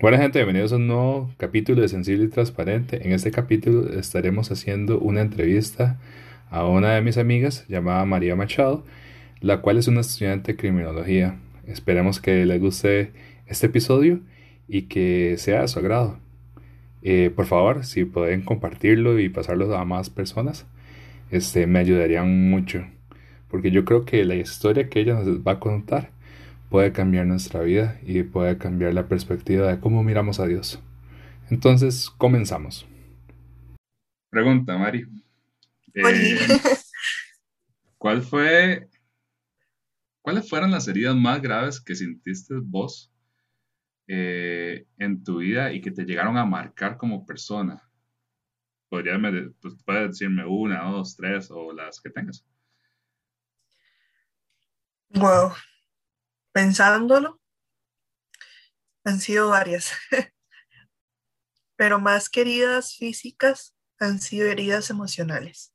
Buena gente, bienvenidos a un nuevo capítulo de Sensible y Transparente. En este capítulo estaremos haciendo una entrevista a una de mis amigas llamada María Machado, la cual es una estudiante de criminología. Esperemos que les guste este episodio y que sea de su agrado. Eh, por favor, si pueden compartirlo y pasarlo a más personas, este, me ayudarían mucho. Porque yo creo que la historia que ella nos va a contar puede cambiar nuestra vida y puede cambiar la perspectiva de cómo miramos a Dios. Entonces, comenzamos. Pregunta, Mari. Eh, ¿Cuál fue, cuáles fueron las heridas más graves que sintiste vos eh, en tu vida y que te llegaron a marcar como persona? Podrías pues, decirme una, dos, tres o las que tengas. Wow, pensándolo, han sido varias, pero más que heridas físicas, han sido heridas emocionales.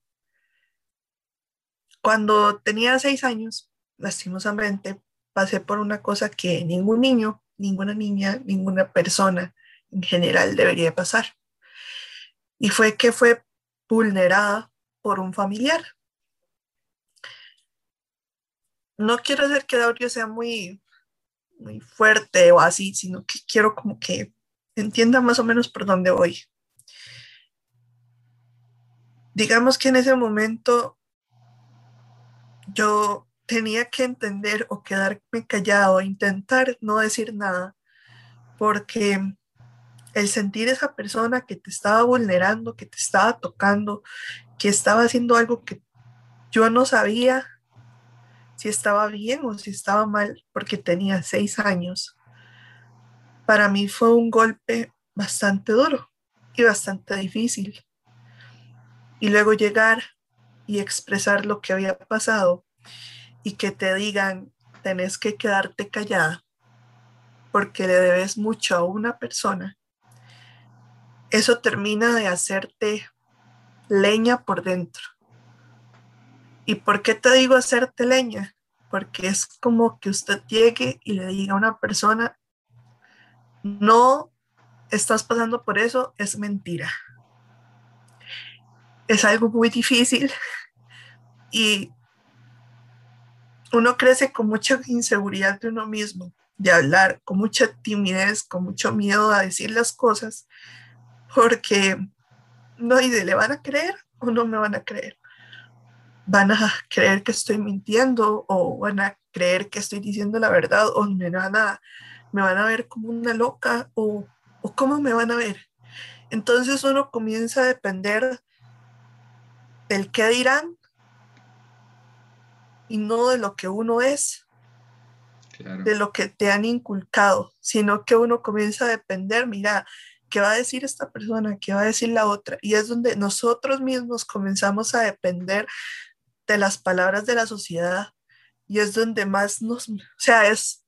Cuando tenía seis años, lastimosamente, pasé por una cosa que ningún niño, ninguna niña, ninguna persona en general debería pasar. Y fue que fue vulnerada por un familiar no quiero hacer que audio sea muy, muy fuerte o así, sino que quiero como que entienda más o menos por dónde voy. Digamos que en ese momento yo tenía que entender o quedarme callado, intentar no decir nada, porque el sentir esa persona que te estaba vulnerando, que te estaba tocando, que estaba haciendo algo que yo no sabía, si estaba bien o si estaba mal, porque tenía seis años. Para mí fue un golpe bastante duro y bastante difícil. Y luego llegar y expresar lo que había pasado y que te digan, tenés que quedarte callada porque le debes mucho a una persona, eso termina de hacerte leña por dentro. ¿Y por qué te digo hacerte leña? Porque es como que usted llegue y le diga a una persona, no estás pasando por eso, es mentira. Es algo muy difícil y uno crece con mucha inseguridad de uno mismo, de hablar, con mucha timidez, con mucho miedo a decir las cosas, porque no, y de le van a creer o no me van a creer van a creer que estoy mintiendo o van a creer que estoy diciendo la verdad o me van a, me van a ver como una loca o, o cómo me van a ver. Entonces uno comienza a depender del qué dirán y no de lo que uno es, de lo que te han inculcado, sino que uno comienza a depender, mira, ¿qué va a decir esta persona? ¿Qué va a decir la otra? Y es donde nosotros mismos comenzamos a depender de las palabras de la sociedad y es donde más nos, o sea, es,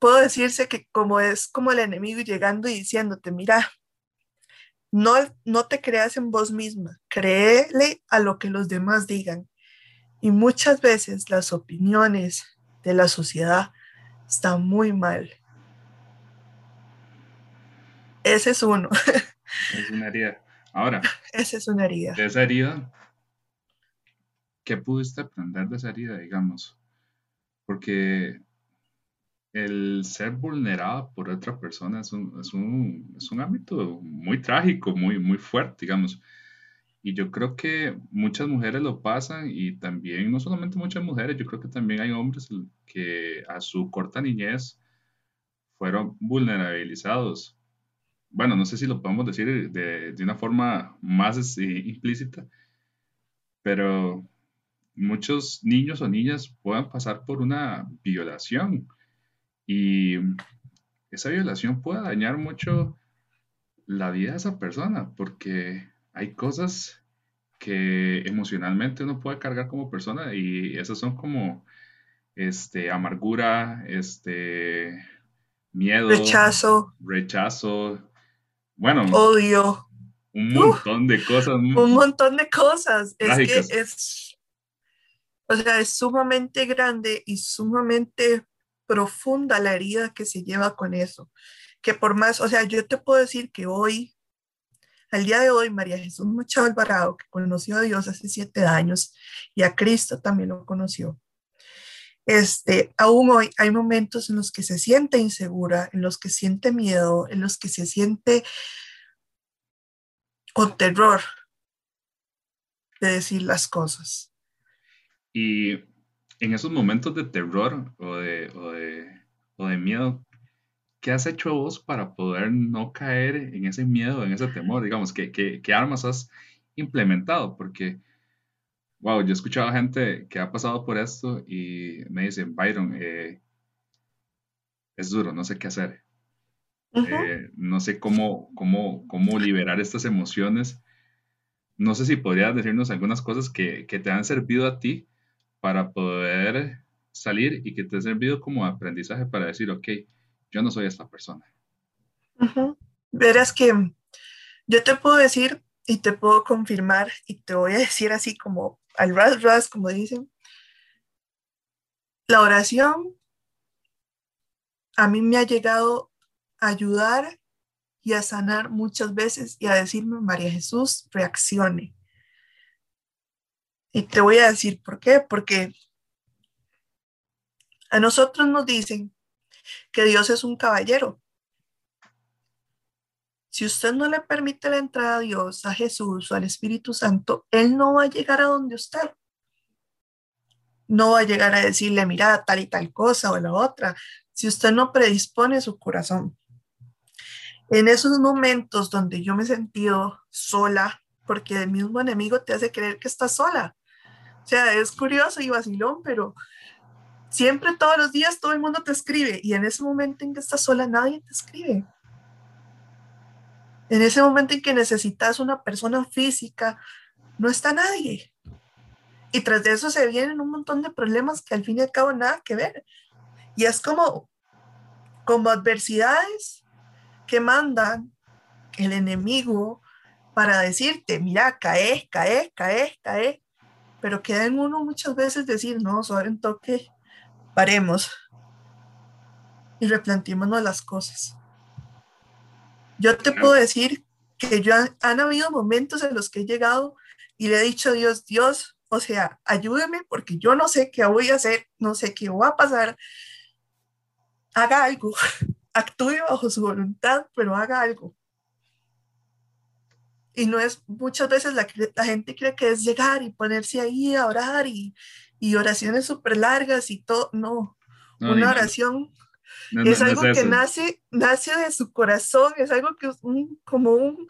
puedo decirse que como es como el enemigo llegando y diciéndote, mira, no, no te creas en vos misma, créele a lo que los demás digan. Y muchas veces las opiniones de la sociedad están muy mal. Ese es uno. Es una Ahora. Esa es una herida. De esa herida, ¿qué pudiste aprender de esa herida, digamos? Porque el ser vulnerado por otra persona es un, es un, es un ámbito muy trágico, muy, muy fuerte, digamos. Y yo creo que muchas mujeres lo pasan y también, no solamente muchas mujeres, yo creo que también hay hombres que a su corta niñez fueron vulnerabilizados bueno, no sé si lo podemos decir de, una forma más este, implícita, pero muchos niños o niñas puedan pasar por una violación y esa violación puede dañar mucho la vida de esa persona porque hay cosas que emocionalmente uno puede cargar como persona y esas son como este amargura, este miedo, rechazo, rechazo, bueno. Odio. un montón de cosas. Un montón de cosas. Es que es, o sea, es sumamente grande y sumamente profunda la herida que se lleva con eso. Que por más, o sea, yo te puedo decir que hoy, al día de hoy, María Jesús Machado Alvarado, que conoció a Dios hace siete años y a Cristo también lo conoció, este, aún hoy hay momentos en los que se siente insegura, en los que siente miedo, en los que se siente con terror de decir las cosas. Y en esos momentos de terror o de, o de, miedo, ¿qué has hecho vos para poder no caer en ese miedo, en ese temor? Digamos, ¿qué, qué armas has implementado? Porque wow, yo he escuchado a gente que ha pasado por esto y me dicen, Byron, eh, es duro, no sé qué hacer. Eh, no sé cómo, cómo, cómo liberar estas emociones. No sé si podrías decirnos algunas cosas que, que, te han servido a ti para poder salir y que te han servido como aprendizaje para decir, ok, yo no soy esta persona. Verás que yo te puedo decir y te puedo confirmar y te voy a decir así como al ras ras, como dicen. La oración a mí me ha llegado a ayudar y a sanar muchas veces y a decirme, María Jesús, reaccione. Y te voy a decir por qué, porque a nosotros nos dicen que Dios es un caballero. Si usted no le permite la entrada a Dios, a Jesús o al Espíritu Santo, Él no va a llegar a donde usted. No va a llegar a decirle, mira, tal y tal cosa o la otra, si usted no predispone su corazón. En esos momentos donde yo me he sentido sola, porque el mismo enemigo te hace creer que estás sola. O sea, es curioso y vacilón, pero siempre todos los días todo el mundo te escribe y en ese momento en que estás sola nadie te escribe en ese momento en que necesitas una persona física, no está nadie. Y tras de eso se vienen un montón de problemas que al fin y al cabo nada que ver. Y es como, como adversidades que mandan el enemigo para decirte, mira, cae, cae, cae, cae. Pero queda en uno muchas veces decir, no, suave un toque, paremos y replanteémonos las cosas. Yo te puedo decir que yo han, habido momentos en los que he llegado y le he dicho a Dios, Dios, o sea, ayúdeme porque yo no sé qué voy a hacer, no sé qué va a pasar. Haga algo, actúe bajo su voluntad, pero haga algo. Y no es muchas veces la, la gente cree que es llegar y ponerse ahí a orar y, y oraciones súper largas y todo. No, una oración es algo que nace, nace de su corazón, es algo que es como un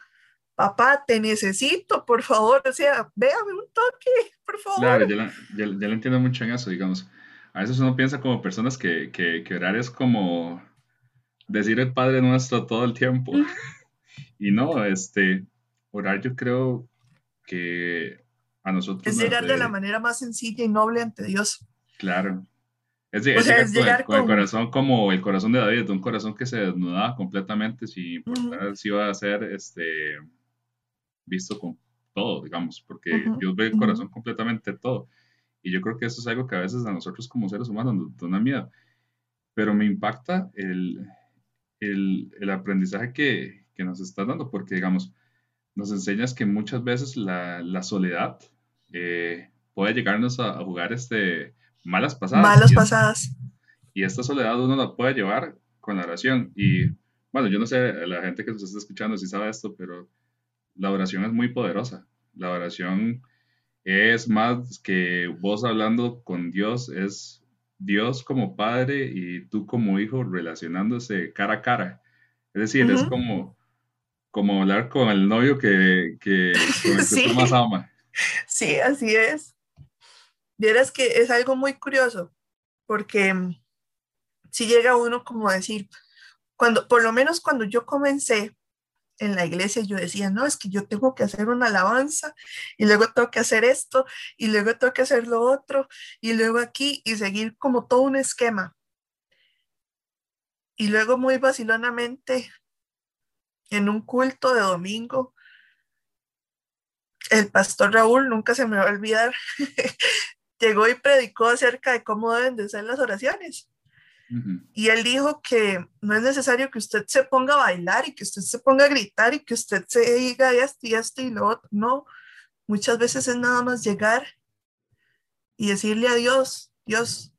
papá, te necesito, por favor, o sea, véame un toque, por favor. Claro, yo la, entiendo mucho en eso, digamos. A veces uno piensa como personas que, que, que orar es como decir el Padre Nuestro todo el tiempo. y no, este, orar yo creo que a nosotros... Es llegar de la manera más sencilla y noble ante Dios. Claro, es, llegar con, el, corazón como el corazón de David, un corazón que se desnudaba completamente sin importar si iba a ser este, visto con todo, digamos, porque Dios ve el corazón completamente todo. Y yo creo que eso es algo que a veces a nosotros como seres humanos nos da miedo. Pero me impacta el, el, el aprendizaje que, que, nos está dando, porque digamos, nos enseñas que muchas veces la, la soledad eh, puede llegarnos a, a jugar este malas pasadas. Malas pasadas. Y esta soledad uno la puede llevar con la oración. Y bueno, yo no sé, la gente que nos está escuchando si sabe esto, pero la oración es muy poderosa. La oración es más que vos hablando con Dios, es Dios como padre y tú como hijo relacionándose cara a cara. Es decir, es como, como hablar con el novio que, que, con el que tú más ama. Sí, así es. Vieras que es algo muy curioso, porque mm, si llega uno como a decir, cuando, por lo menos cuando yo comencé en la iglesia, yo decía, no, es que yo tengo que hacer una alabanza y luego tengo que hacer esto y luego tengo que hacer lo otro y luego aquí y seguir como todo un esquema. Y luego muy vacilonamente, en un culto de domingo, el pastor Raúl, nunca se me va a olvidar, llegó y predicó acerca de cómo deben de ser las oraciones. Y él dijo que no es necesario que usted se ponga a bailar y que usted se ponga a gritar y que usted se diga esto y esto y lo otro. No, muchas veces es nada más llegar y decirle a Dios, Dios,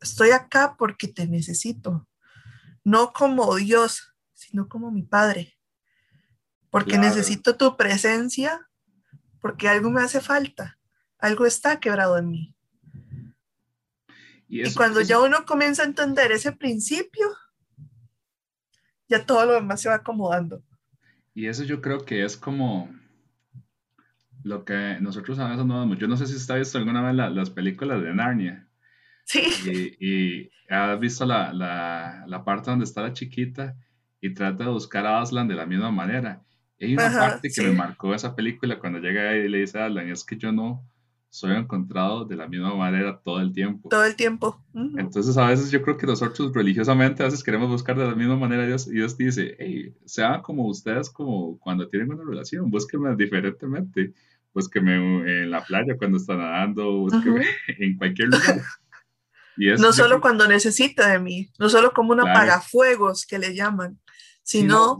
estoy acá porque te necesito. No como Dios, sino como mi Padre. Porque necesito tu presencia, porque algo me hace falta, algo está quebrado en mí. Y, cuando ya uno comienza a entender ese principio, ya todo lo demás se va acomodando. Y eso yo creo que es como lo que nosotros a veces no damos. Yo no sé si ha visto alguna vez las películas de Narnia. Sí. Y, y has visto la, la, la, parte donde está la chiquita y trata de buscar a Aslan de la misma manera. Y hay una parte que me marcó esa película cuando llega y le dice a Aslan, es que yo no, soy encontrado de la misma manera todo el tiempo. Todo el tiempo. Entonces a veces yo creo que nosotros religiosamente a veces queremos buscar de la misma manera Dios y Dios dice, hey, sean como ustedes como cuando tienen una relación, búsquenme diferentemente, búsquenme en la playa cuando están nadando, búsquenme en cualquier lugar. Y no solo cuando necesita de mí, no solo como un apagafuegos que le llaman, sino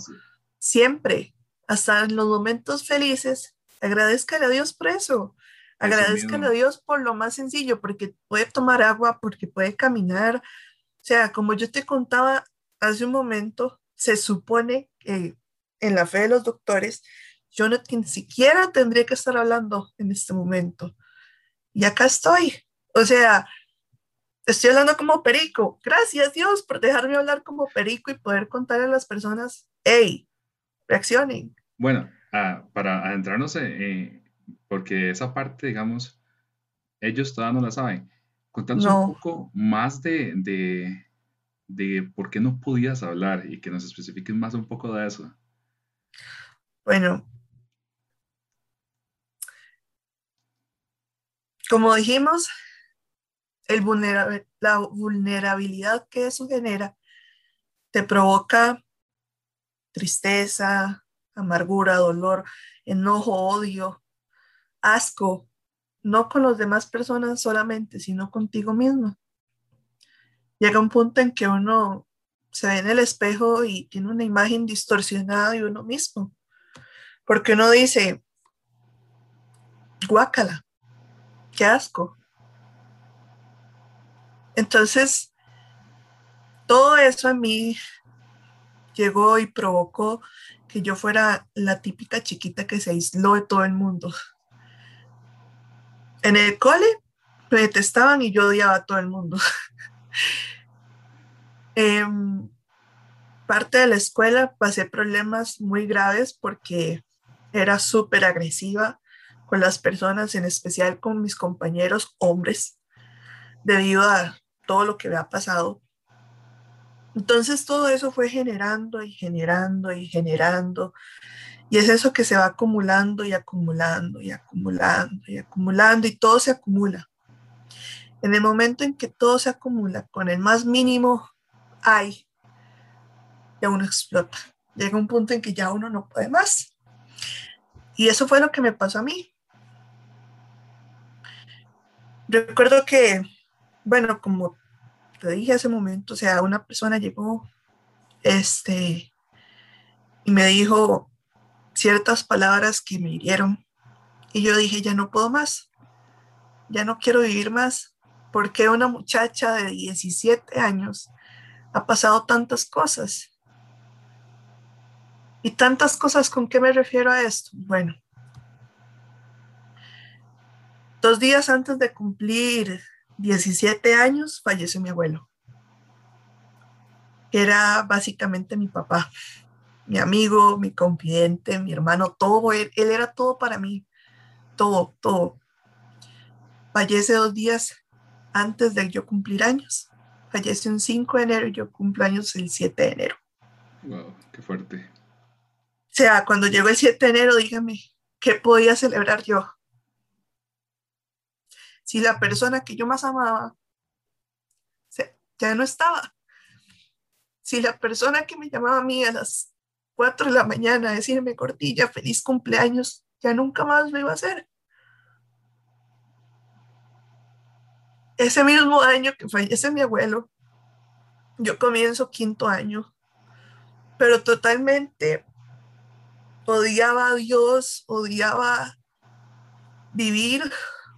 siempre, hasta en los momentos felices, agradezca a Dios por eso Agradezcan a Dios por lo más sencillo, porque puede tomar agua, porque puede caminar. O sea, como yo te contaba hace un momento, se supone que en la fe de los doctores, yo no ni siquiera tendría que estar hablando en este momento. Y acá estoy. O sea, estoy hablando como perico. Gracias Dios por dejarme hablar como perico y poder contarle a las personas, hey, reaccionen. Bueno, ah, para adentrarnos en, porque esa parte, digamos, ellos todavía no la saben. Contanos un poco más de, de, de, por qué no podías hablar y que nos especifiques más un poco de eso. Bueno, como dijimos, el la vulnerabilidad que eso genera te provoca tristeza, amargura, dolor, enojo, odio, asco, no con las demás personas solamente, sino contigo mismo. Llega un punto en que uno se ve en el espejo y tiene una imagen distorsionada de uno mismo, porque uno dice, guácala, qué asco. Entonces, todo eso a mí llegó y provocó que yo fuera la típica chiquita que se aisló de todo el mundo. En el cole me detestaban y yo odiaba a todo el mundo. Em, parte de la escuela pasé problemas muy graves porque era súper agresiva con las personas, en especial con mis compañeros hombres, debido a todo lo que me ha pasado. Entonces todo eso fue generando y generando y generando y es eso que se va acumulando y acumulando y acumulando y acumulando y todo se acumula. En el momento en que todo se acumula, con el más mínimo hay, ya uno explota. Llega un punto en que ya uno no puede más. Y eso fue lo que me pasó a mí. Recuerdo que, bueno, como te dije hace un momento, o sea, una persona llegó, este, y me dijo, ciertas palabras que me hirieron. Y yo dije, ya no puedo más, ya no quiero vivir más, porque una muchacha de 17 años ha pasado tantas cosas. ¿Y tantas cosas con qué me refiero a esto? Bueno, dos días antes de cumplir 17 años falleció mi abuelo, que era básicamente mi papá mi amigo, mi confidente, mi hermano, todo, él, era todo para mí, todo, todo. Fallece dos días antes de yo cumplir años. Fallece un 5 de enero y yo cumplo años el 7 de enero. Wow, qué fuerte. O sea, cuando llegó el 7 de enero, dígame, ¿qué podía celebrar yo? Si la persona que yo más amaba ya no estaba. Si la persona que me llamaba a mí a las 4 de la mañana decirme, Cortilla, feliz cumpleaños, ya nunca más lo iba a hacer. Ese mismo año que fallece mi abuelo, yo comienzo quinto año, pero totalmente odiaba a Dios, odiaba vivir,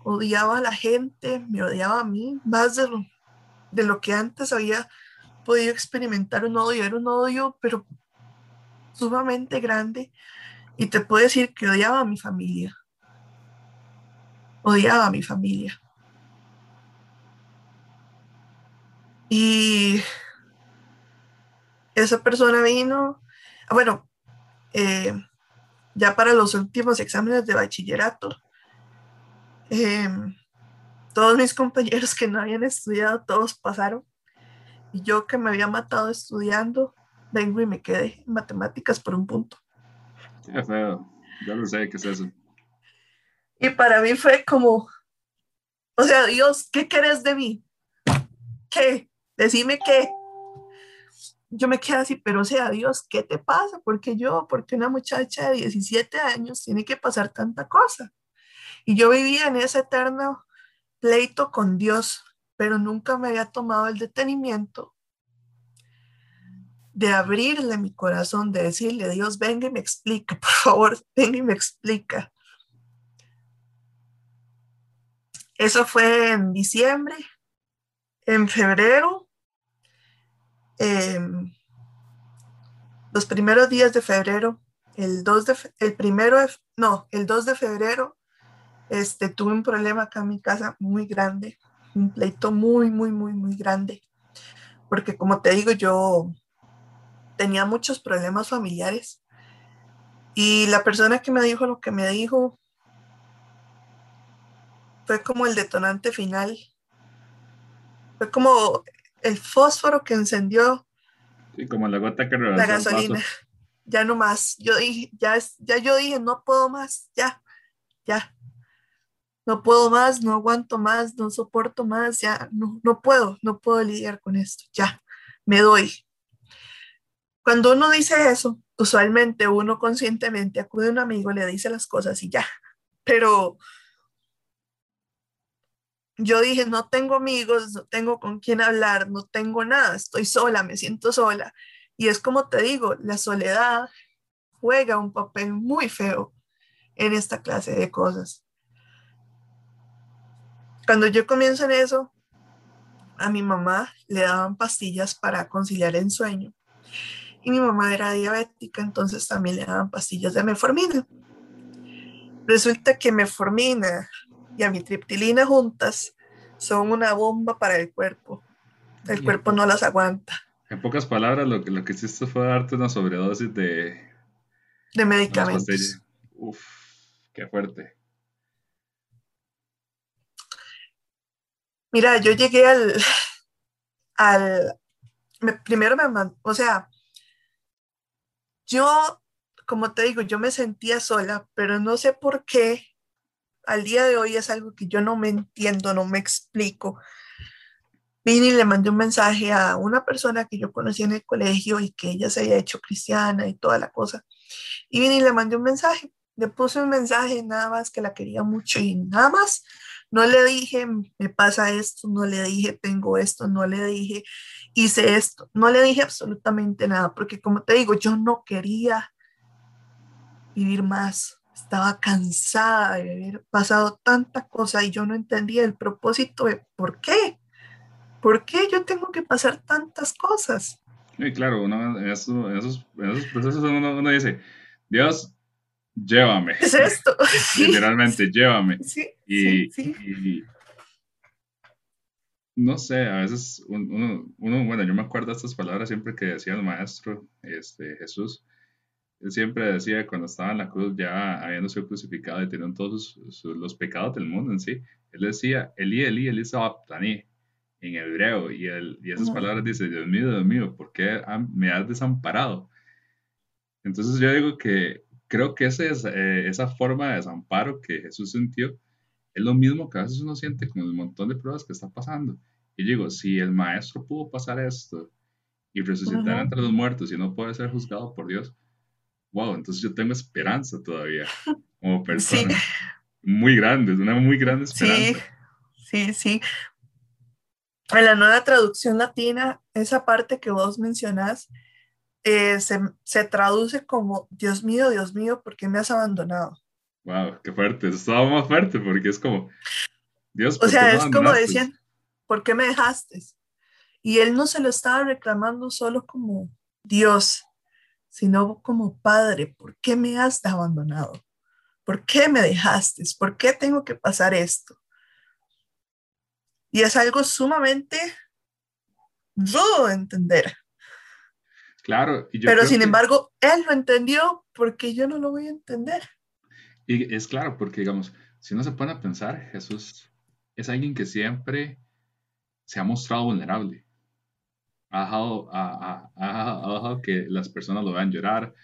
odiaba a la gente, me odiaba a mí, más de lo, de lo que antes había podido experimentar un odio, era un odio, pero sumamente grande. Y te puedo decir que odiaba a mi familia. Odiaba a mi familia. Y esa persona vino, bueno, eh, ya para los últimos exámenes de bachillerato, em, todos mis compañeros que no habían estudiado, todos pasaron. Y yo que me había matado estudiando, vengo y me quedé en matemáticas por un punto. Qué feo, ya lo sé qué es eso. Y para mí fue como, o sea, Dios, ¿qué querés de mí? ¿Qué? Decime qué. Yo me quedé así, pero o sea, Dios, ¿qué te pasa? Porque yo, porque una muchacha de 17 años tiene que pasar tanta cosa. Y yo vivía en ese eterno pleito con Dios, pero nunca me había tomado el detenimiento de abrirle mi corazón, de decirle, Dios, venga y me explica, por favor, venga y me explica. Eso fue en diciembre. En febrero, em, los primeros días de febrero, el 2 de, el primero, no, el 2 de febrero, este, tuve un problema acá en mi casa muy grande, un pleito muy, muy, muy, muy grande. Porque como te digo, yo tenía muchos problemas familiares. Y la persona que me dijo lo que me dijo fue como el detonante final. Fue como el fósforo que encendió. Y como la gota que La gasolina. Ya no más. Yo dije, ya, ya yo dije, no puedo más, ya, ya. No puedo más, no aguanto más, no soporto más, ya, no, no puedo, no puedo lidiar con esto, ya, me doy. Cuando uno dice eso, usualmente uno conscientemente acude a un amigo, le dice las cosas y ya, pero yo dije, no tengo amigos, no tengo con quién hablar, no tengo nada, estoy sola, me siento sola. Y es como te digo, la soledad juega un papel muy feo en esta clase de cosas. Cuando yo comienzo en eso, a mi mamá le daban pastillas para conciliar el sueño y mi mamá era diabética, entonces también le daban pastillas de meformina. Resulta que meformina y amitriptilina juntas son una bomba para el cuerpo. El cuerpo no las aguanta. En pocas palabras, lo que, lo que hiciste fue darte una sobredosis de, de medicamentos. Uf, qué fuerte. Mira, yo llegué al, al, primero me mandó, o sea, yo, como te digo, yo me sentía sola, pero no sé por qué al día de hoy es algo que yo no me entiendo, no me explico. Vine y le mandé un mensaje a una persona que yo conocí en el colegio y que ella se había hecho cristiana y toda la cosa. Y vine y le mandé un mensaje. Le puse un mensaje nada más que la quería mucho y nada más. No le dije, me pasa esto, no le dije, tengo esto, no le dije, hice esto. No le dije absolutamente nada, porque como te digo, yo no quería vivir más. Estaba cansada de haber pasado tanta cosa y yo no entendía el propósito de por qué. ¿Por qué yo tengo que pasar tantas cosas? Sí, claro, uno, en, esos, procesos uno, dice, Dios, llévame. Es esto. Literalmente, llévame. Sí, y, y, no sé, a veces uno, uno, bueno, yo me acuerdo de estas palabras siempre que decía el maestro este, Jesús. Él siempre decía cuando estaba en la cruz, ya habiendo sido crucificado y teniendo todos los pecados del mundo en sí, él decía, Eli, Eli, Eli Sabaptani, en hebreo, y, él, y esas palabras dice, Dios mío, Dios mío, ¿por qué me has desamparado? Entonces yo digo que creo que ese es, eh, esa forma de desamparo que Jesús sintió es lo mismo que a veces uno siente con el montón de pruebas que está pasando. Y digo, si el maestro pudo pasar esto y resucitar entre los muertos y no puede ser juzgado por Dios, wow, entonces yo tengo esperanza todavía como persona. Muy grande, es una muy grande esperanza. Sí, sí, sí. En la nueva traducción latina, esa parte que vos mencionás eh, se, se, traduce como, Dios mío, Dios mío, ¿por qué me has abandonado? Wow, qué fuerte, eso estaba más fuerte porque es como, Dios, ¿por o sea, es como decían, ¿por qué me dejaste? Y él no se lo estaba reclamando solo como Dios, sino como Padre, ¿por qué me has abandonado? ¿Por qué me dejaste? ¿Por qué tengo que pasar esto? Y es algo sumamente rudo de entender. Claro. Y yo Pero sin embargo, él lo entendió porque yo no lo voy a entender. Y es claro, porque digamos, si uno se pone a pensar, Jesús es alguien que siempre se ha mostrado vulnerable. Ha dejado, ha, dejado que las personas lo vean llorar,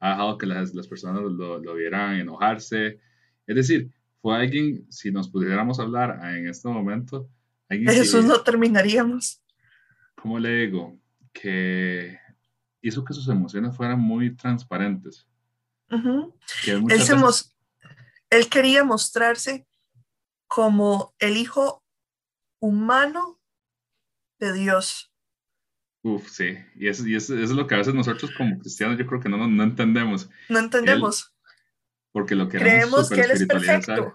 ha dejado que las, las personas lo, lo, vieran enojarse. Es decir, fue alguien, si nos pudiéramos hablar en este momento, alguien Jesús no terminaríamos. ¿Cómo le digo? Que hizo que sus emociones fueran muy transparentes. él, él quería mostrarse como el hijo humano de Dios. Uf, sí, y, eso, y eso, es lo que a veces nosotros como cristianos yo creo que no, no entendemos. No entendemos. porque lo Creemos que Él es perfecto.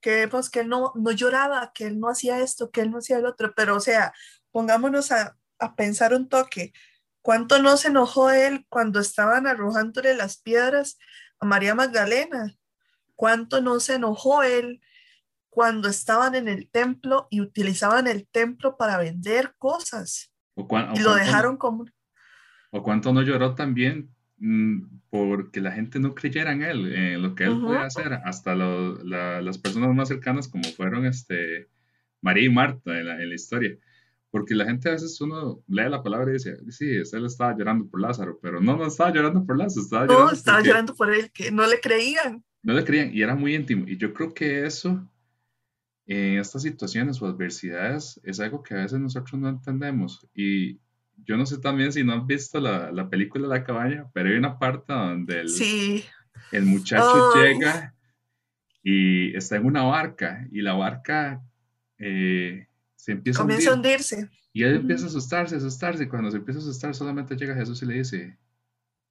Creemos que Él no, no lloraba, que Él no hacía esto, que Él no hacía el otro, pero o sea, pongámonos a, a pensar un toque. ¿Cuánto no se enojó Él cuando estaban arrojándole las piedras a María Magdalena? ¿Cuánto no se enojó Él cuando estaban en el templo y utilizaban el templo para vender cosas? y lo dejaron como... O cuánto no lloró también mm, porque la gente no creyera en él, en lo que él podía hacer, hasta las personas más cercanas como fueron este, María y Marta en la, historia. Porque la gente a veces uno lee la palabra y dice, sí, él estaba llorando por Lázaro, pero no, no estaba llorando por Lázaro, estaba no, llorando estaba llorando por él, que no le creían. No le creían y era muy íntimo. Y yo creo que eso en estas situaciones o adversidades es algo que a veces nosotros no entendemos. Y yo no sé también si no han visto la, la película La cabaña, pero hay una parte donde el, sí. el muchacho llega y está en una barca y la barca eh, se empieza Comienza a, hundirse. Y él empieza a asustarse, a asustarse. Y cuando se empieza a asustar, solamente llega Jesús y le dice,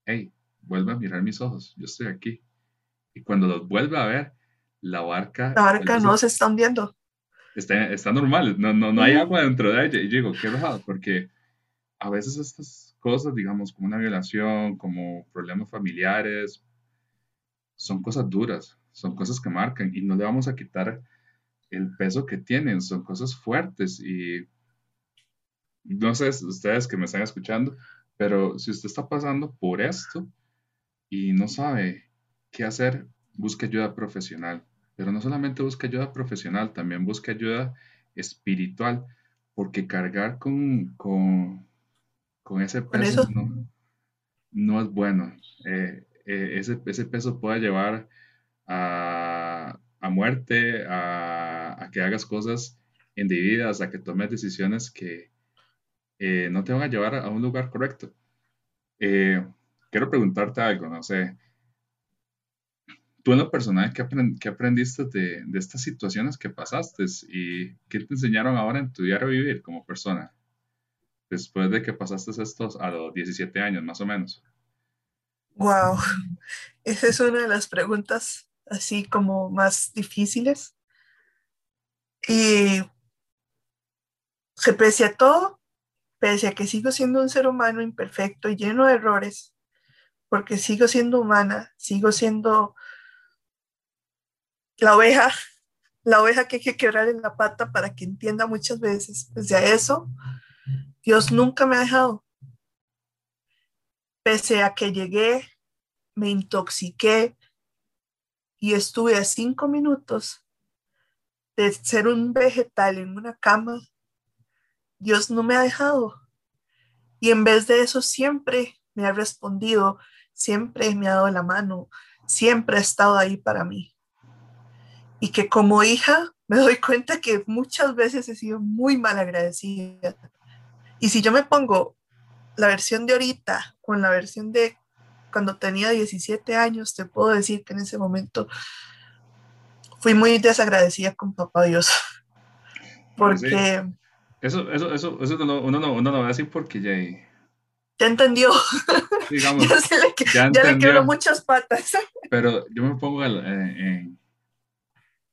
hey, vuelve a mirar mis ojos, yo estoy aquí. Y cuando los vuelve a ver, la barca... La barca no se está hundiendo. Está, está normal, no, no, no hay agua dentro de ella. Y digo, qué raro, porque a veces estas cosas, digamos, como una violación, como problemas familiares, son cosas duras, son cosas que marcan y no le vamos a quitar el peso que tienen, son cosas fuertes y no sé ustedes que me están escuchando, pero si usted está pasando por esto y no sabe qué hacer, busque ayuda profesional. Pero no solamente busque ayuda profesional, también busque ayuda espiritual, porque cargar con, con, ese peso no, es bueno. Eh, eh, ese, ese, peso puede llevar a, muerte, a, que hagas cosas indebidas, a que tomes decisiones que eh, no te van a llevar a un lugar correcto. quiero preguntarte algo, no sé tú en lo personal, ¿qué, aprendiste de, estas situaciones que pasaste y qué te enseñaron ahora en tu diario vivir como persona? Después de que pasaste estos a los 17 años, más o menos. Wow, esa es una de las preguntas así como más difíciles. Y se pese a todo, pese a que sigo siendo un ser humano imperfecto y lleno de errores, porque sigo siendo humana, sigo siendo la oveja, la oveja que hay que quebrar en la pata para que entienda muchas veces. Pese a eso, Dios nunca me ha dejado. Pese a que llegué, me intoxiqué y estuve a cinco minutos de ser un vegetal en una cama, Dios no me ha dejado. Y en vez de eso siempre me ha respondido, siempre me ha dado la mano, siempre ha estado ahí para mí y que como hija me doy cuenta que muchas veces he sido muy mal agradecida. Y si yo me pongo la versión de ahorita con la versión de cuando tenía 17 años, te puedo decir que en ese momento fui muy desagradecida con papá Dios. Porque... Eso, eso, eso, eso uno, no, uno no va a decir porque ya... Ya entendió. Digamos, ya, le, ya muchas patas. Pero yo me pongo en,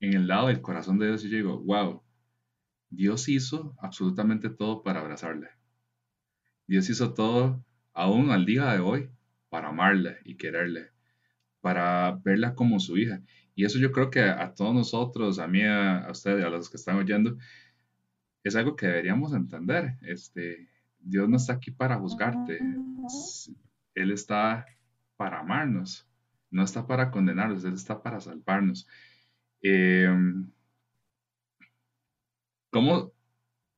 en el lado del corazón de Dios y yo digo, wow, Dios hizo absolutamente todo para abrazarle. Dios hizo todo, aún al día de hoy, para amarle y quererle, para verla como su hija. Y eso yo creo que a todos nosotros, a mí, a, ustedes, a los que están oyendo, es algo que deberíamos entender. Este, Dios no está aquí para juzgarte. Él está para amarnos. No está para condenarnos, Él está para salvarnos. Em, ¿cómo,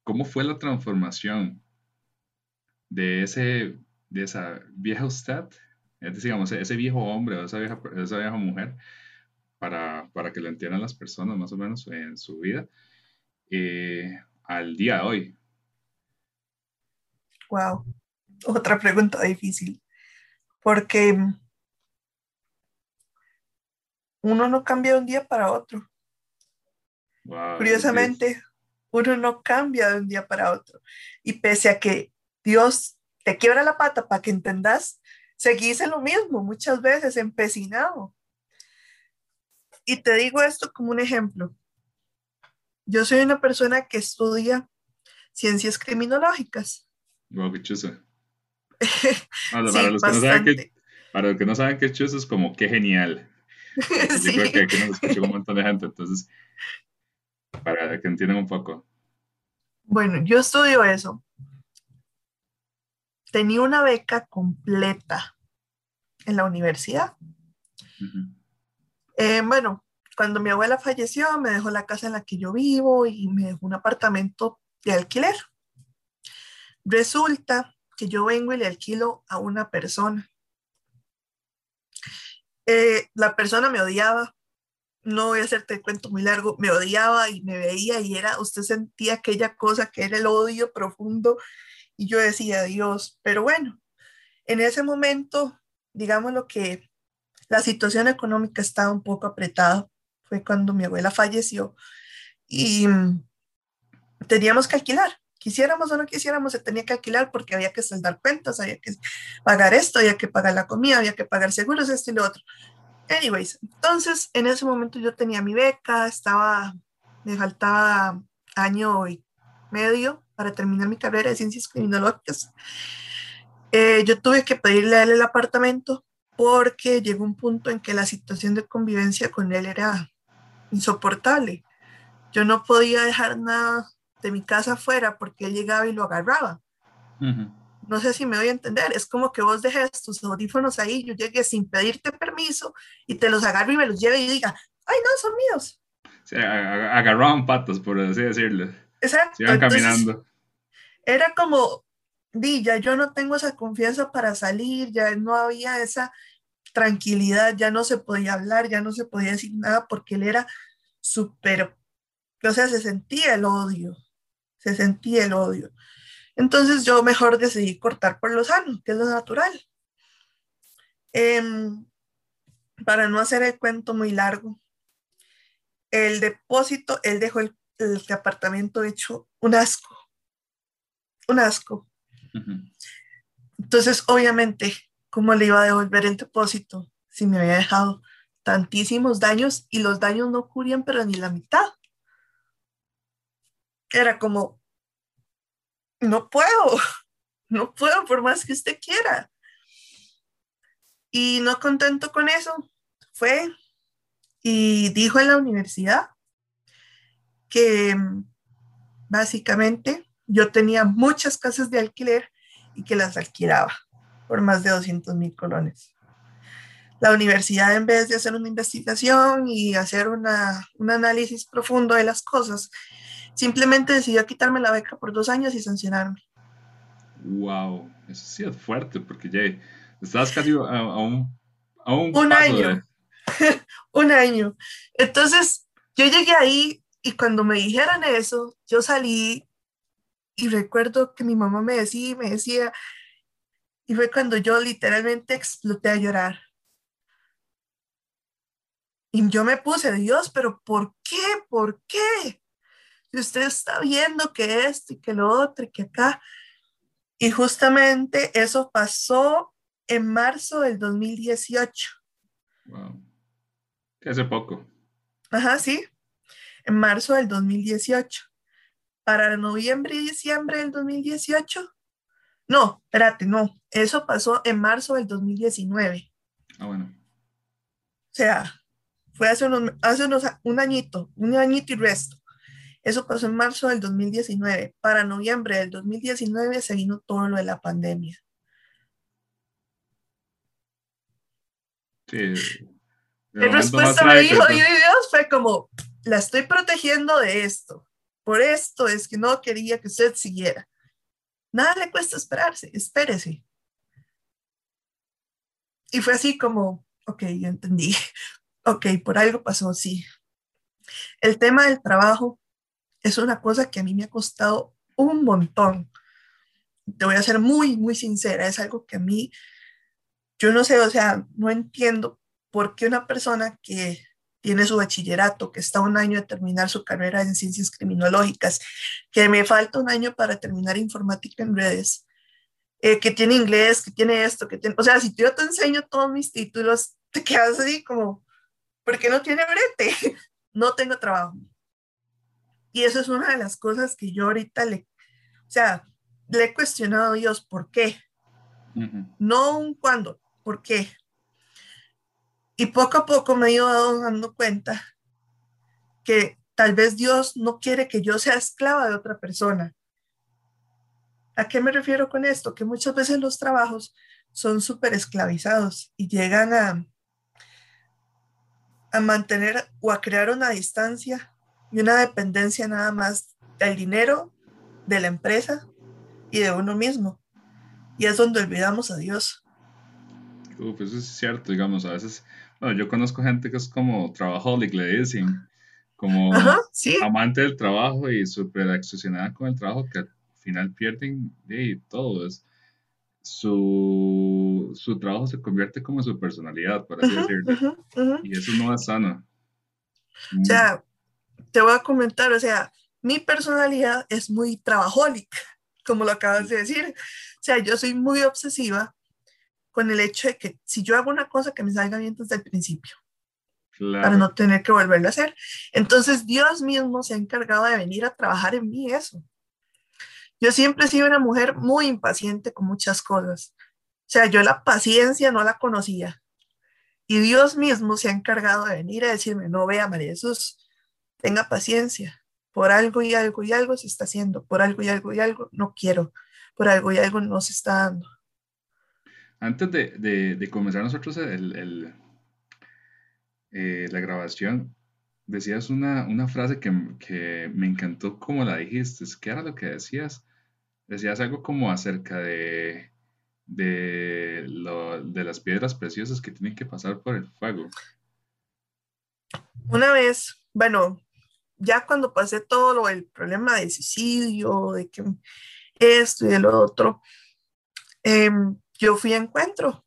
¿Cómo fue la transformación de, ese, de esa vieja usted, digamos, ese viejo hombre o esa vieja, esa vieja mujer, para, para, que lo entiendan las personas más o menos en su vida, eh, al día de hoy? Wow, otra pregunta difícil, porque uno no cambia de un día para otro. Curiosamente, uno no cambia de un día para otro. Y pese a que Dios te quiebra la pata para que entendas, seguís en lo mismo, muchas veces empecinado. Y te digo esto como un ejemplo. Yo soy una persona que estudia ciencias criminológicas. Wow, qué para, los que no saben que, para los que no saben qué es como qué genial. Yo creo que aquí nos escucha un montón de gente, entonces, para que entiendan un poco. Bueno, yo estudio eso. Tenía una beca completa en la universidad. Eh, bueno, cuando mi abuela falleció, me dejó la casa en la que yo vivo y me dejó un apartamento de alquiler. Resulta que yo vengo y le alquilo a una persona eh, la persona me odiaba, no voy a hacerte el cuento muy largo, me odiaba y me veía y era, usted sentía aquella cosa que era el odio profundo y yo decía, Dios, pero bueno, en ese momento, digamos lo que la situación económica estaba un poco apretada, fue cuando mi abuela falleció y mm, teníamos que alquilar. Quisiéramos o no quisiéramos, se tenía que alquilar porque había que saldar cuentas, había que pagar esto, había que pagar la comida, había que pagar seguros, esto y lo otro. Anyways, entonces en ese momento yo tenía mi beca, estaba, me faltaba año y medio para terminar mi carrera de ciencias criminológicas. Eh, yo tuve que pedirle a él el apartamento porque llegó un punto en que la situación de convivencia con él era insoportable. Yo no podía dejar nada de mi casa afuera porque él llegaba y lo agarraba. No sé si me voy a entender, es como que vos dejes tus audífonos ahí, yo llegué sin pedirte permiso y te los agarro y me los lleve y diga, ay, no, son míos. Sí, agarraban patos, por así decirlo. Exacto. iban caminando. Era como, di, ya yo no tengo esa confianza para salir, ya no había esa tranquilidad, ya no se podía hablar, ya no se podía decir nada porque él era súper, o sea, se sentía el odio se sentía el odio. Entonces yo mejor decidí cortar por lo sano, que es lo natural. Em, para no hacer el cuento muy largo, el depósito, él dejó el, apartamento hecho un asco, un asco. Entonces, obviamente, ¿cómo le iba a devolver el depósito si me había dejado tantísimos daños y los daños no cubrían pero ni la mitad? era como, no puedo, no puedo por más que usted quiera. Y no contento con eso, fue y dijo en la universidad que básicamente yo tenía muchas casas de alquiler y que las alquilaba por más de 200 mil colones. La universidad, en vez de hacer una investigación y hacer una, un análisis profundo de las cosas, Simplemente decidió quitarme la beca por dos años y sancionarme. Wow, eso sí es fuerte, porque ya estabas casi a, un, a un, un año. un año. Entonces, yo llegué ahí y cuando me dijeron eso, yo salí y recuerdo que mi mamá me decía, me decía, Y fue cuando yo literalmente exploté a llorar. Y yo me puse, Dios, pero ¿por qué? ¿Por qué? Si usted está viendo que esto y que lo otro y que acá. Y justamente eso pasó en marzo del 2018. Wow. Hace poco. Ajá, sí. En marzo del 2018. Para noviembre y diciembre del 2018. No, espérate, no. Eso pasó en marzo del 2019. Ah, bueno. O sea, fue hace, unos, hace unos, un añito, un añito y resto. Eso pasó en marzo del 2019. Para noviembre del 2019 se vino todo lo de la pandemia. Sí. En respuesta me dijo, y Dios fue como, la estoy protegiendo de esto. Por esto es que no quería que usted siguiera. Nada le cuesta esperarse, espérese. Y fue así como, ok, ya entendí. Ok, por algo pasó, sí. El tema del trabajo es una cosa que a mí me ha costado un montón. Te voy a ser muy, muy sincera, es algo que a mí, yo no sé, o sea, no entiendo por qué una persona que tiene su bachillerato, que está un año de terminar su carrera en ciencias criminológicas, que me falta un año para terminar informática en redes, eh, que tiene inglés, que tiene esto, que tiene, o sea, si yo te enseño todos mis títulos, te quedas así como, ¿por qué no tiene brete? no tengo trabajo. Y eso es una de las cosas que yo ahorita le, o sea, le he cuestionado a Dios, ¿por qué? No un cuándo, ¿por qué? Y poco a poco me he ido dando cuenta que tal vez Dios no quiere que yo sea esclava de otra persona. ¿A qué me refiero con esto? Que muchas veces los trabajos son súper esclavizados y llegan a, a mantener o a crear una distancia y una dependencia nada más del dinero, de la empresa y de uno mismo. Y es donde olvidamos a Dios. Uf, eso es cierto, digamos, a veces bueno, yo conozco gente que es como trabajaholic, le dicen, como amante del trabajo y súper obsesionada con el trabajo, que al final pierden y todo. Es, su, su trabajo se convierte como su personalidad, por así decirlo. Y eso no es sano. O sea, te voy a comentar, o sea, mi personalidad es muy trabajólica, como lo acabas de decir. O sea, yo soy muy obsesiva con el hecho de que si yo hago una cosa que me salga bien desde el principio, para no tener que volverlo a hacer. Entonces Dios mismo se ha encargado de venir a trabajar en mí eso. Yo siempre he sido una mujer muy impaciente con muchas cosas. O sea, yo la paciencia no la conocía. Y Dios mismo se ha encargado de venir a decirme, no vea María Jesús, tenga paciencia. Por algo y algo y algo se está haciendo. Por algo y algo y algo no quiero. Por algo y algo no se está dando. Antes de, comenzar nosotros el, eh, la grabación, decías una, frase que, me encantó como la dijiste. ¿Qué era lo que decías? Decías algo como acerca de, de, de las piedras preciosas que tienen que pasar por el fuego. Una vez, bueno, ya cuando pasé todo lo, el problema de suicidio, de que esto y el otro, eh, yo fui a encuentro.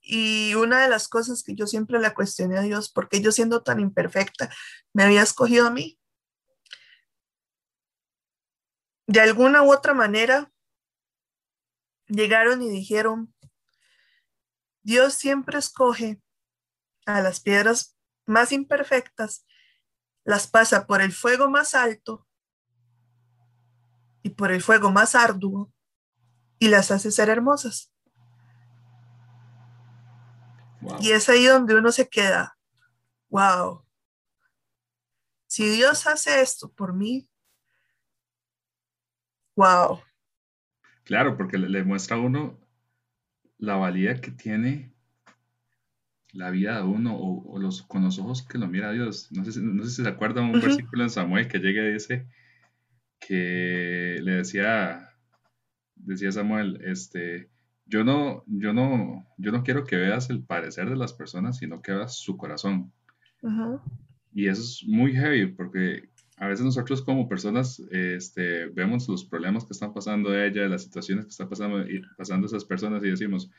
Y una de las cosas que yo siempre le cuestioné a Dios, porque yo siendo tan imperfecta, me había escogido a mí. De alguna u otra manera, llegaron y dijeron, Dios siempre escoge a las piedras más imperfectas, las pasa por el fuego más alto y por el fuego más arduo y las hace ser hermosas. Y es ahí donde uno se queda, wow, si Dios hace esto por mí, wow. Claro, porque le, muestra a uno la valía que tiene la vida de uno o, los, con los ojos que lo mira Dios. No sé, si se acuerdan un versículo en Samuel que llega y dice que le decía, decía Samuel, este, yo no, yo no, yo no quiero que veas el parecer de las personas, sino que veas su corazón. Y eso es muy heavy porque a veces nosotros como personas este, vemos los problemas que están pasando ella, las situaciones que están pasando, pasando esas personas y decimos,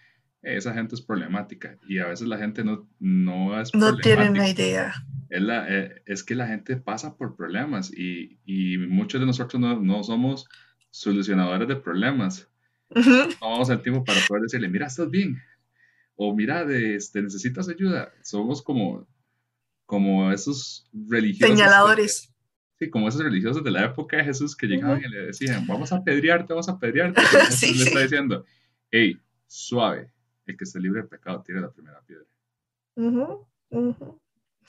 esa gente es problemática. Y a veces la gente no, no es No tienen la idea. Es, la, eh, es, que la gente pasa por problemas y, y muchos de nosotros no, no, somos solucionadores de problemas. No vamos al tiempo para poder decirle, mira, estás bien. O mira, este, necesitas ayuda. Somos como, como esos religiosos. Señaladores. Sí, como esos religiosos de la época de Jesús que llegaban y le decían, vamos a pedrearte, vamos a pedrearte. sí, le está diciendo, hey, suave, el que esté libre de pecado tiene la primera piedra.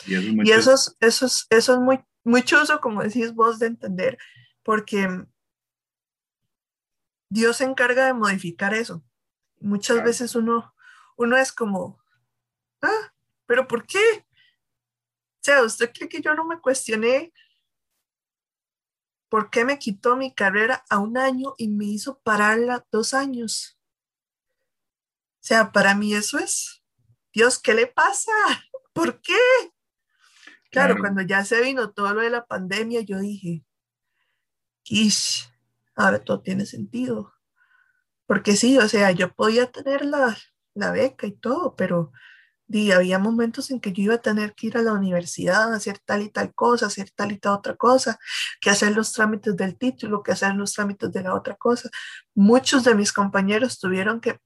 Y, eso, es, eso, es, eso es muy, muy chuso, como decís vos, de entender, porque Dios se encarga de modificar eso. Muchas veces uno, uno es como, ah, pero ¿por qué? O sea, ¿usted cree que yo no me cuestioné ¿Por qué me quitó mi carrera a un año y me hizo pararla dos años? O sea, para mí eso es, Dios, ¿qué le pasa? ¿Por qué? Claro, cuando ya se vino todo lo de la pandemia, yo dije, Ish, ahora todo tiene sentido. Porque sí, o sea, yo podía tener la, la beca y todo, pero y había momentos en que yo iba a tener que ir a la universidad hacer tal y tal cosa, hacer tal y tal otra cosa, que hacer los trámites del título, que hacer los trámites de la otra cosa. Muchos de mis compañeros tuvieron que, o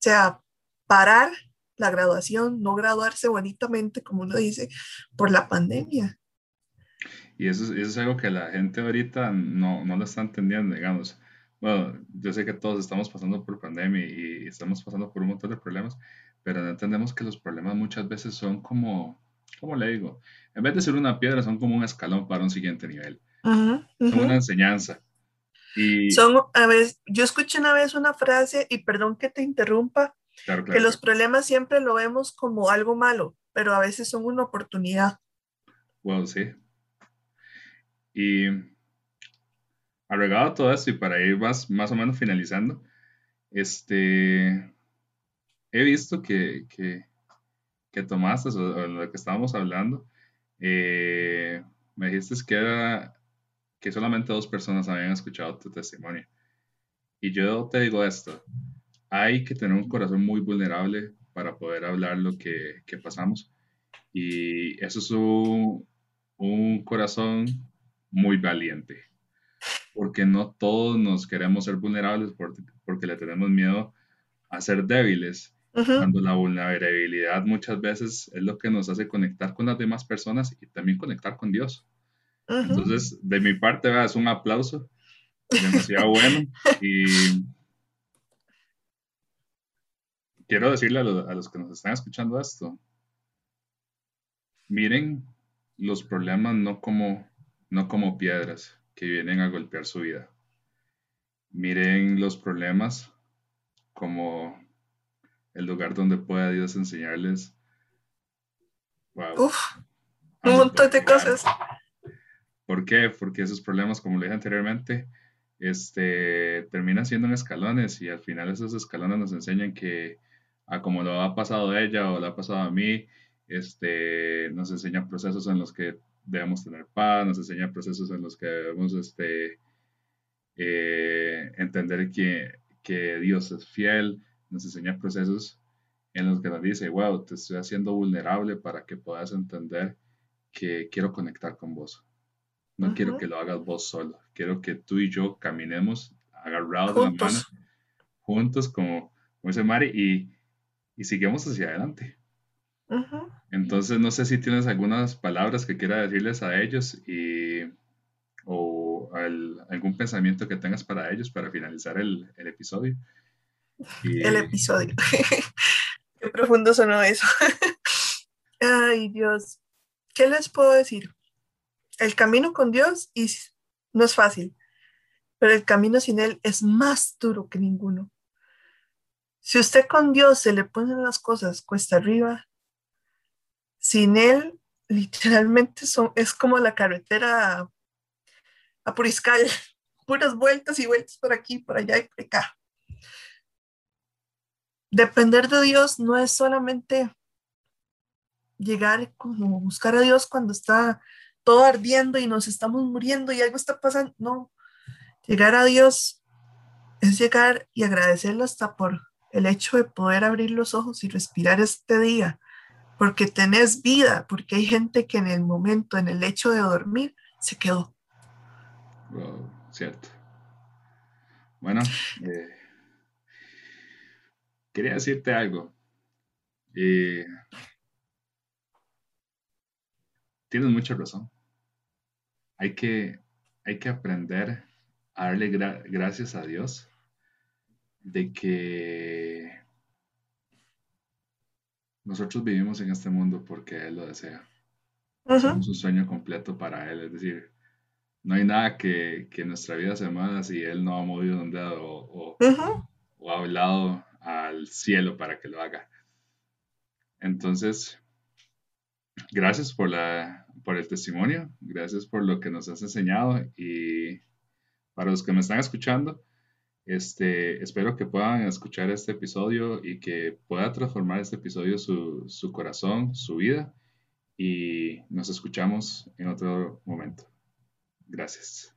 sea, parar la graduación, no graduarse bonitamente, como uno dice, por la pandemia. Y eso, eso es algo que la gente ahorita no, no lo está entendiendo, digamos. Bueno, yo sé que todos estamos pasando por pandemia y estamos pasando por un montón de problemas, pero no entendemos que los problemas muchas veces son como, ¿cómo le digo? En vez de ser una piedra, son como un escalón para un siguiente nivel. Son una enseñanza. Y... Son, a veces, yo escuché una vez una frase, y perdón que te interrumpa, que los problemas siempre lo vemos como algo malo, pero a veces son una oportunidad. Bueno, sí. Y agregado todo esto, y para ir más, más o menos finalizando, este, he visto que, que, que tomaste, o, lo que estábamos hablando, eh, me dijiste que era que solamente dos personas habían escuchado tu testimonio. Y yo te digo esto, hay que tener un corazón muy vulnerable para poder hablar lo que, que pasamos. Y eso es un, un corazón muy valiente, porque no todos nos queremos ser vulnerables porque, porque le tenemos miedo a ser débiles cuando la vulnerabilidad muchas veces es lo que nos hace conectar con las demás personas y también conectar con Dios. Entonces, de mi parte, es un aplauso. Demasiado bueno. Y quiero decirle a, a, los que nos están escuchando esto, miren los problemas no como, no como piedras que vienen a golpear su vida. Miren los problemas como el lugar donde pueda Dios enseñarles. Wow, un montón de cosas. ¿Por qué? Porque esos problemas, como le dije anteriormente, este, terminan siendo en escalones y al final esos escalones nos enseñan que a como lo ha pasado a ella o lo ha pasado a mí, este, nos enseña procesos en los que debemos tener paz, nos enseña procesos en los que debemos este, eh, entender que, que Dios es fiel, nos enseña procesos en los que nos dice, wow, te estoy haciendo vulnerable para que puedas entender que quiero conectar con vos. No quiero que lo hagas vos solo. Quiero que tú y yo caminemos agarrados de la mano, juntos, como, como dice Mari, y, y sigamos hacia adelante. Entonces, no sé si tienes algunas palabras que quiera decirles a ellos y, o algún pensamiento que tengas para ellos para finalizar el, episodio. El episodio. Qué profundo sonó eso. Ay, Dios. ¿Qué les puedo decir? El camino con Dios no es fácil, pero el camino sin Él es más duro que ninguno. Si usted con Dios se le ponen las cosas cuesta arriba, sin Él literalmente son, es como la carretera a Puriscal, puras vueltas y vueltas por aquí, por allá y por acá. Depender de Dios no es solamente llegar como buscar a Dios cuando está todo ardiendo y nos estamos muriendo y algo está pasando. No, llegar a Dios es llegar y agradecerlo hasta por el hecho de poder abrir los ojos y respirar este día, porque tenés vida, porque hay gente que en el momento, en el hecho de dormir, se quedó. Wow, cierto. Bueno, eh, quería decirte algo. Eh, tienes mucha razón. Hay que, hay que aprender a darle gracias a Dios de que nosotros vivimos en este mundo porque Él lo desea. Es un sueño completo para Él. Es decir, no hay nada que, que nuestra vida se mueva si Él no ha movido un dedo o, o ha hablado al cielo para que lo haga. Entonces, gracias por, la, por el testimonio, gracias por lo que nos has enseñado y para los que me están escuchando, este, espero que puedan escuchar este episodio y que pueda transformar este episodio su, su corazón, su vida y nos escuchamos en otro momento. Gracias.